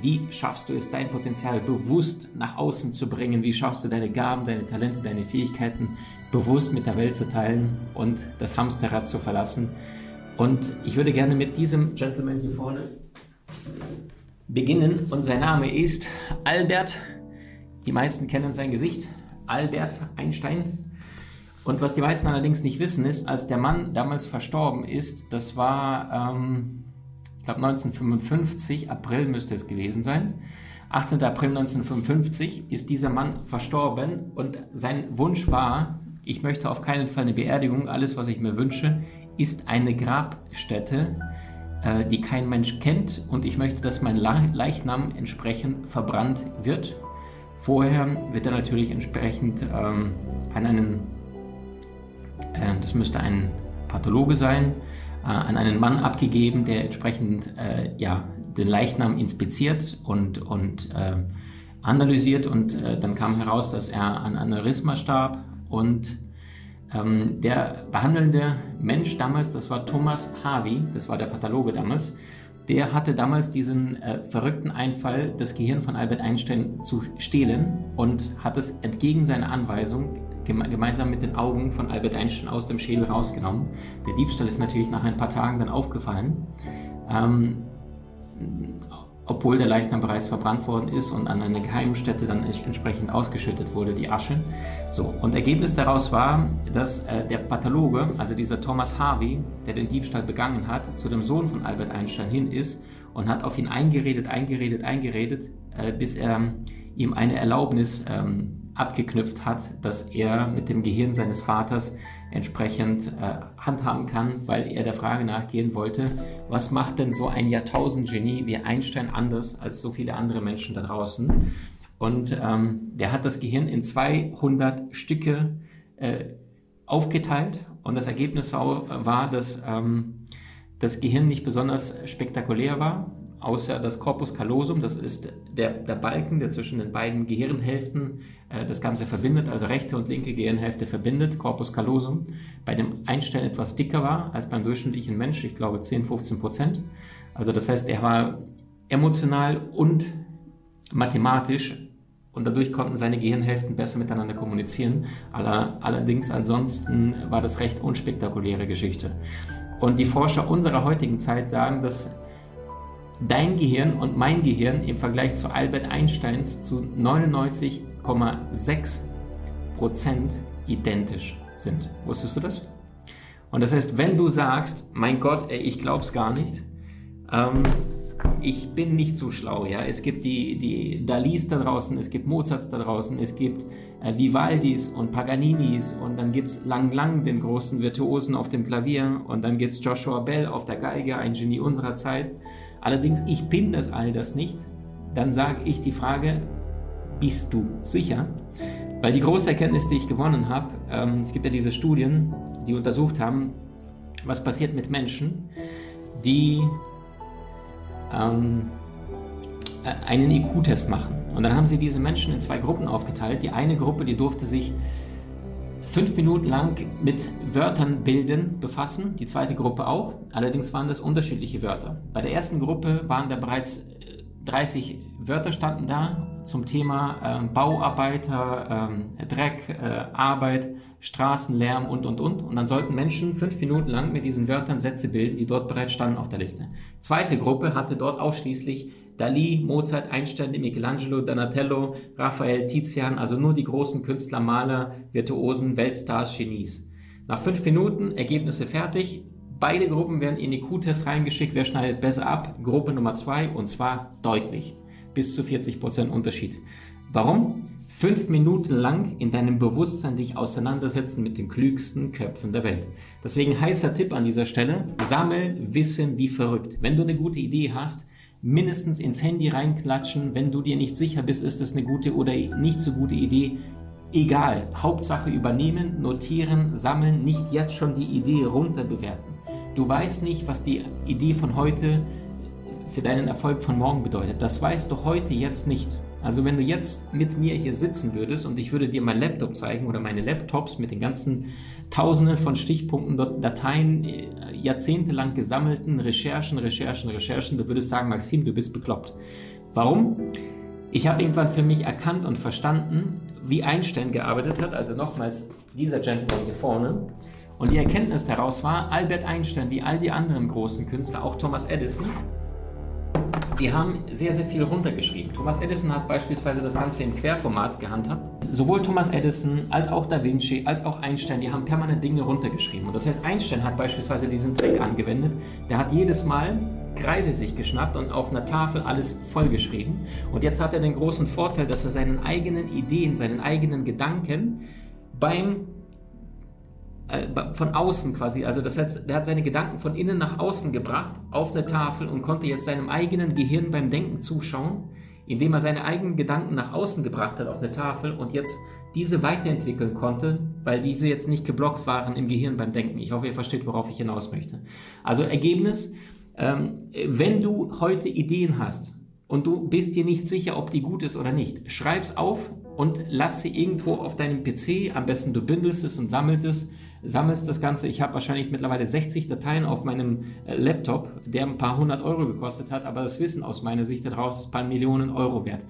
Wie schaffst du es, dein Potenzial bewusst nach außen zu bringen? Wie schaffst du deine Gaben, deine Talente, deine Fähigkeiten bewusst mit der Welt zu teilen und das Hamsterrad zu verlassen? Und ich würde gerne mit diesem Gentleman hier vorne beginnen. Und sein Name ist Albert. Die meisten kennen sein Gesicht. Albert Einstein. Und was die meisten allerdings nicht wissen, ist, als der Mann damals verstorben ist, das war ähm, glaube 1955, April müsste es gewesen sein. 18. April 1955 ist dieser Mann verstorben und sein Wunsch war, ich möchte auf keinen Fall eine Beerdigung, alles was ich mir wünsche, ist eine Grabstätte, äh, die kein Mensch kennt und ich möchte, dass mein Leichnam entsprechend verbrannt wird. Vorher wird er natürlich entsprechend ähm, an einen, äh, das müsste ein Pathologe sein, an einen Mann abgegeben, der entsprechend äh, ja, den Leichnam inspiziert und, und äh, analysiert. Und äh, dann kam heraus, dass er an Aneurysma starb und ähm, der behandelnde Mensch damals, das war Thomas Harvey, das war der Pathologe damals, der hatte damals diesen äh, verrückten Einfall, das Gehirn von Albert Einstein zu stehlen und hat es entgegen seiner Anweisung gemeinsam mit den Augen von Albert Einstein aus dem Schädel rausgenommen. Der Diebstahl ist natürlich nach ein paar Tagen dann aufgefallen, ähm, obwohl der Leichnam bereits verbrannt worden ist und an eine Geheimstätte dann entsprechend ausgeschüttet wurde, die Asche. So, und Ergebnis daraus war, dass äh, der Pathologe, also dieser Thomas Harvey, der den Diebstahl begangen hat, zu dem Sohn von Albert Einstein hin ist und hat auf ihn eingeredet, eingeredet, eingeredet, äh, bis er ihm eine Erlaubnis ähm, abgeknüpft hat, dass er mit dem Gehirn seines Vaters entsprechend äh, handhaben kann, weil er der Frage nachgehen wollte, was macht denn so ein Jahrtausend-Genie wie Einstein anders als so viele andere Menschen da draußen? Und ähm, der hat das Gehirn in 200 Stücke äh, aufgeteilt und das Ergebnis war, dass ähm, das Gehirn nicht besonders spektakulär war, außer das Corpus callosum, das ist der, der Balken, der zwischen den beiden Gehirnhälften äh, das Ganze verbindet, also rechte und linke Gehirnhälfte verbindet, Corpus callosum, bei dem Einstein etwas dicker war als beim durchschnittlichen Mensch, ich glaube 10, 15 Prozent. Also das heißt, er war emotional und mathematisch und dadurch konnten seine Gehirnhälften besser miteinander kommunizieren. Allerdings ansonsten war das recht unspektakuläre Geschichte. Und die Forscher unserer heutigen Zeit sagen, dass dein Gehirn und mein Gehirn im Vergleich zu Albert Einsteins zu 99,6% identisch sind. Wusstest du das? Und das heißt, wenn du sagst, mein Gott, ey, ich glaub's gar nicht, ähm, ich bin nicht so schlau, ja. Es gibt die, die Dalis da draußen, es gibt Mozarts da draußen, es gibt äh, Vivaldis und Paganinis und dann gibt es Lang Lang, den großen Virtuosen auf dem Klavier und dann gibt es Joshua Bell auf der Geige, ein Genie unserer Zeit. Allerdings, ich bin das all das nicht. Dann sage ich die Frage, bist du sicher? Weil die große Erkenntnis, die ich gewonnen habe, ähm, es gibt ja diese Studien, die untersucht haben, was passiert mit Menschen, die ähm, äh, einen IQ-Test machen. Und dann haben sie diese Menschen in zwei Gruppen aufgeteilt. Die eine Gruppe, die durfte sich fünf Minuten lang mit Wörtern bilden befassen, die zweite Gruppe auch. Allerdings waren das unterschiedliche Wörter. Bei der ersten Gruppe waren da bereits 30 äh, Wörter standen da zum Thema äh, Bauarbeiter, äh, Dreck, äh, Arbeit, Straßenlärm und, und, und. Und dann sollten Menschen fünf Minuten lang mit diesen Wörtern Sätze bilden, die dort bereits standen auf der Liste. Zweite Gruppe hatte dort ausschließlich Dali, Mozart, Einstein, Michelangelo, Donatello, Raphael, Tizian, also nur die großen Künstler, Maler, Virtuosen, Weltstars, Genies. Nach fünf Minuten Ergebnisse fertig. Beide Gruppen werden in die Q-Test reingeschickt. Wer schneidet besser ab? Gruppe Nummer zwei und zwar deutlich. Bis zu 40% Unterschied. Warum? Fünf Minuten lang in deinem Bewusstsein dich auseinandersetzen mit den klügsten Köpfen der Welt. Deswegen heißer Tipp an dieser Stelle, sammel Wissen wie verrückt. Wenn du eine gute Idee hast, mindestens ins Handy reinklatschen. Wenn du dir nicht sicher bist, ist es eine gute oder nicht so gute Idee, Egal, Hauptsache übernehmen, notieren, sammeln, nicht jetzt schon die Idee runterbewerten. Du weißt nicht, was die Idee von heute für deinen Erfolg von morgen bedeutet. Das weißt du heute jetzt nicht. Also wenn du jetzt mit mir hier sitzen würdest und ich würde dir mein Laptop zeigen oder meine Laptops mit den ganzen Tausenden von Stichpunkten, Dateien, äh, jahrzehntelang gesammelten Recherchen, Recherchen, Recherchen, du würdest sagen, Maxim, du bist bekloppt. Warum? Ich habe irgendwann für mich erkannt und verstanden, wie Einstein gearbeitet hat, also nochmals dieser Gentleman hier vorne. Und die Erkenntnis daraus war, Albert Einstein, wie all die anderen großen Künstler, auch Thomas Edison, die haben sehr, sehr viel runtergeschrieben. Thomas Edison hat beispielsweise das Ganze im Querformat gehandhabt. Sowohl Thomas Edison als auch Da Vinci als auch Einstein, die haben permanent Dinge runtergeschrieben. Und das heißt, Einstein hat beispielsweise diesen Trick angewendet. Der hat jedes Mal Kreide sich geschnappt und auf einer Tafel alles vollgeschrieben. Und jetzt hat er den großen Vorteil, dass er seinen eigenen Ideen, seinen eigenen Gedanken beim von außen quasi, also das heißt, der hat seine Gedanken von innen nach außen gebracht auf eine Tafel und konnte jetzt seinem eigenen Gehirn beim Denken zuschauen, indem er seine eigenen Gedanken nach außen gebracht hat auf eine Tafel und jetzt diese weiterentwickeln konnte, weil diese jetzt nicht geblockt waren im Gehirn beim Denken. Ich hoffe, ihr versteht, worauf ich hinaus möchte. Also Ergebnis, ähm, wenn du heute Ideen hast und du bist dir nicht sicher, ob die gut ist oder nicht, schreib's auf und lass sie irgendwo auf deinem PC, am besten du bündelst es und sammelst es, sammelst das Ganze. Ich habe wahrscheinlich mittlerweile 60 Dateien auf meinem äh, Laptop, der ein paar hundert Euro gekostet hat, aber das Wissen aus meiner Sicht daraus ist ein paar Millionen Euro wert.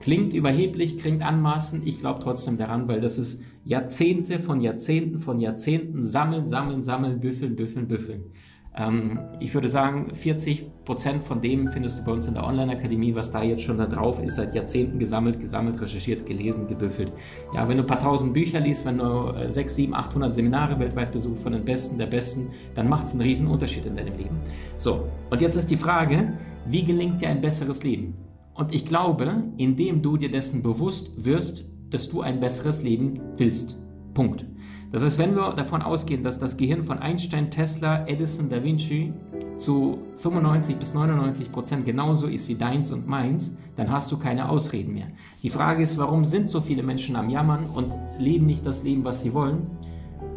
Klingt überheblich, klingt anmaßend, ich glaube trotzdem daran, weil das ist Jahrzehnte von Jahrzehnten von Jahrzehnten sammeln, sammeln, sammeln, büffeln, büffeln, büffeln. Ähm, ich würde sagen, 40 Prozent von dem findest du bei uns in der Online-Akademie, was da jetzt schon da drauf ist, seit Jahrzehnten gesammelt, gesammelt, recherchiert, gelesen, gebüffelt. Ja, wenn du ein paar tausend Bücher liest, wenn du 6, 7, 800 Seminare weltweit besuchst von den Besten der Besten, dann macht es einen riesen Unterschied in deinem Leben. So, und jetzt ist die Frage, wie gelingt dir ein besseres Leben? Und ich glaube, indem du dir dessen bewusst wirst, dass du ein besseres Leben willst. Punkt. Das heißt, wenn wir davon ausgehen, dass das Gehirn von Einstein, Tesla, Edison, Da Vinci zu 95 bis 99 Prozent genauso ist wie deins und meins, dann hast du keine Ausreden mehr. Die Frage ist, warum sind so viele Menschen am Jammern und leben nicht das Leben, was sie wollen?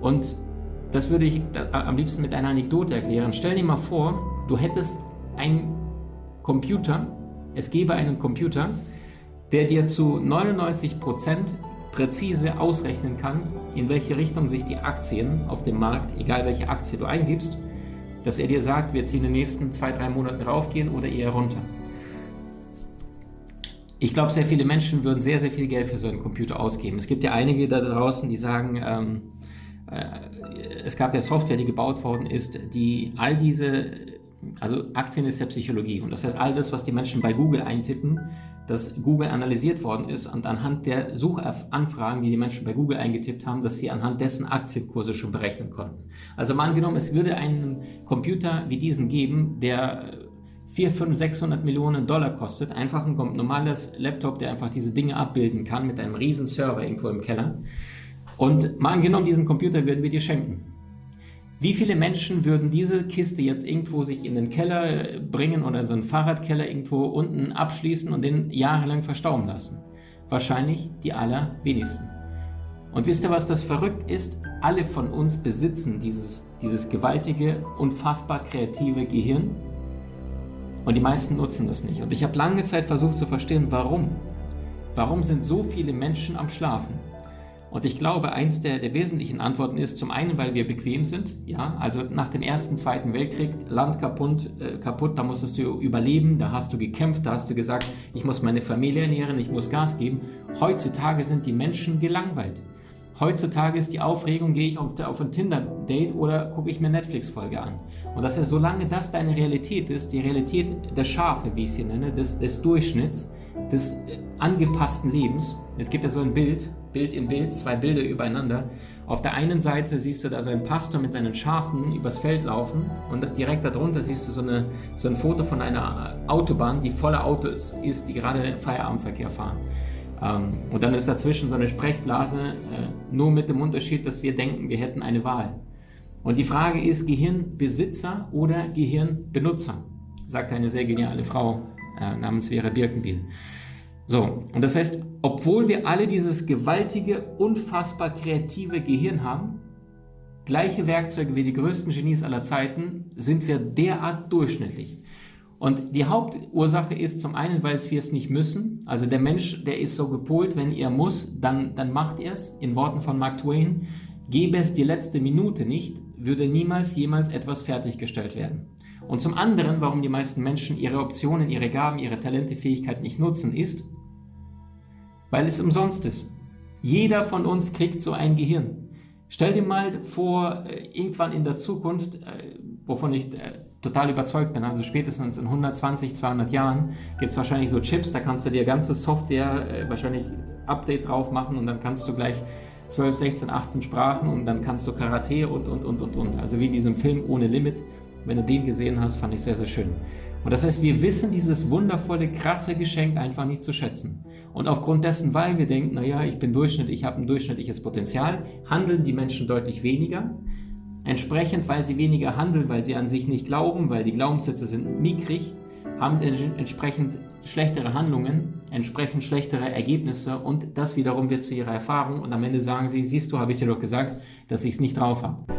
Und das würde ich am liebsten mit einer Anekdote erklären. Stell dir mal vor, du hättest einen Computer, es gäbe einen Computer, der dir zu 99 Prozent präzise ausrechnen kann, in welche Richtung sich die Aktien auf dem Markt, egal welche Aktie du eingibst, dass er dir sagt, wird sie in den nächsten zwei, drei Monaten raufgehen oder eher runter. Ich glaube, sehr viele Menschen würden sehr, sehr viel Geld für so einen Computer ausgeben. Es gibt ja einige da draußen, die sagen, ähm, äh, es gab ja Software, die gebaut worden ist, die all diese, also Aktien ist ja Psychologie und das heißt, all das, was die Menschen bei Google eintippen, dass Google analysiert worden ist und anhand der Suchanfragen, die die Menschen bei Google eingetippt haben, dass sie anhand dessen Aktienkurse schon berechnen konnten. Also mal angenommen, es würde einen Computer wie diesen geben, der 4, 5, 600 Millionen Dollar kostet, einfach ein normales Laptop, der einfach diese Dinge abbilden kann mit einem riesen Server irgendwo im Keller. Und mal angenommen, diesen Computer würden wir dir schenken. Wie viele Menschen würden diese Kiste jetzt irgendwo sich in den Keller bringen oder so einen Fahrradkeller irgendwo unten abschließen und den jahrelang verstauben lassen? Wahrscheinlich die allerwenigsten. Und wisst ihr, was das verrückt ist? Alle von uns besitzen dieses, dieses gewaltige, unfassbar kreative Gehirn und die meisten nutzen das nicht. Und ich habe lange Zeit versucht zu verstehen, warum. Warum sind so viele Menschen am Schlafen? Und ich glaube, eins der, der wesentlichen Antworten ist zum einen, weil wir bequem sind. Ja, also nach dem ersten, zweiten Weltkrieg, Land kaputt, äh, kaputt, da musstest du überleben, da hast du gekämpft, da hast du gesagt, ich muss meine Familie ernähren, ich muss Gas geben. Heutzutage sind die Menschen gelangweilt. Heutzutage ist die Aufregung, gehe ich auf, auf ein Tinder-Date oder gucke ich mir Netflix-Folge an. Und das ist, solange das deine Realität ist, die Realität der Schafe, wie ich sie nenne, des, des Durchschnitts, des äh, angepassten Lebens. Es gibt ja so ein Bild, Bild in Bild, zwei Bilder übereinander. Auf der einen Seite siehst du da so einen Pastor mit seinen Schafen übers Feld laufen und direkt darunter siehst du so, eine, so ein Foto von einer Autobahn, die voller Autos ist, die gerade Feierabendverkehr fahren. Ähm, und dann ist dazwischen so eine Sprechblase, äh, nur mit dem Unterschied, dass wir denken, wir hätten eine Wahl. Und die Frage ist, Gehirnbesitzer oder Gehirnbenutzer, sagt eine sehr geniale Frau äh, namens Vera Birkenbiel. So, und das heißt, obwohl wir alle dieses gewaltige, unfassbar kreative Gehirn haben, gleiche Werkzeuge wie die größten Genies aller Zeiten, sind wir derart durchschnittlich. Und die Hauptursache ist zum einen, weil wir es nicht müssen. Also der Mensch, der ist so gepolt, wenn er muss, dann, dann macht er es. In Worten von Mark Twain, gäbe es die letzte Minute nicht, würde niemals jemals etwas fertiggestellt werden. Und zum anderen, warum die meisten Menschen ihre Optionen, ihre Gaben, ihre Talente, Fähigkeiten nicht nutzen, ist, weil es umsonst ist. Jeder von uns kriegt so ein Gehirn. Stell dir mal vor, äh, irgendwann in der Zukunft, äh, wovon ich äh, total überzeugt bin, also spätestens in 120, 200 Jahren gibt es wahrscheinlich so Chips, da kannst du dir ganze Software wahrscheinlich Update drauf machen und dann kannst du gleich 12, 16, 18 Sprachen und dann kannst du Karate und, und, und, und, und. Also wie in diesem Film Ohne Limit. Wenn du den gesehen hast, fand ich sehr, sehr schön. Und das heißt, wir wissen dieses wundervolle, krasse Geschenk einfach nicht zu schätzen. Und aufgrund dessen, weil wir denken, naja, ich bin Durchschnitt, ich habe ein durchschnittliches Potenzial, handeln die Menschen deutlich weniger. Entsprechend, weil sie weniger handeln, weil sie an sich nicht glauben, weil die Glaubenssätze sind mickrig, haben sie entsprechend schlechtere Handlungen, entsprechend schlechtere Ergebnisse und das wiederum wird zu ihrer Erfahrung und am Ende sagen sie, siehst du, habe ich dir doch gesagt, dass ich es nicht drauf habe.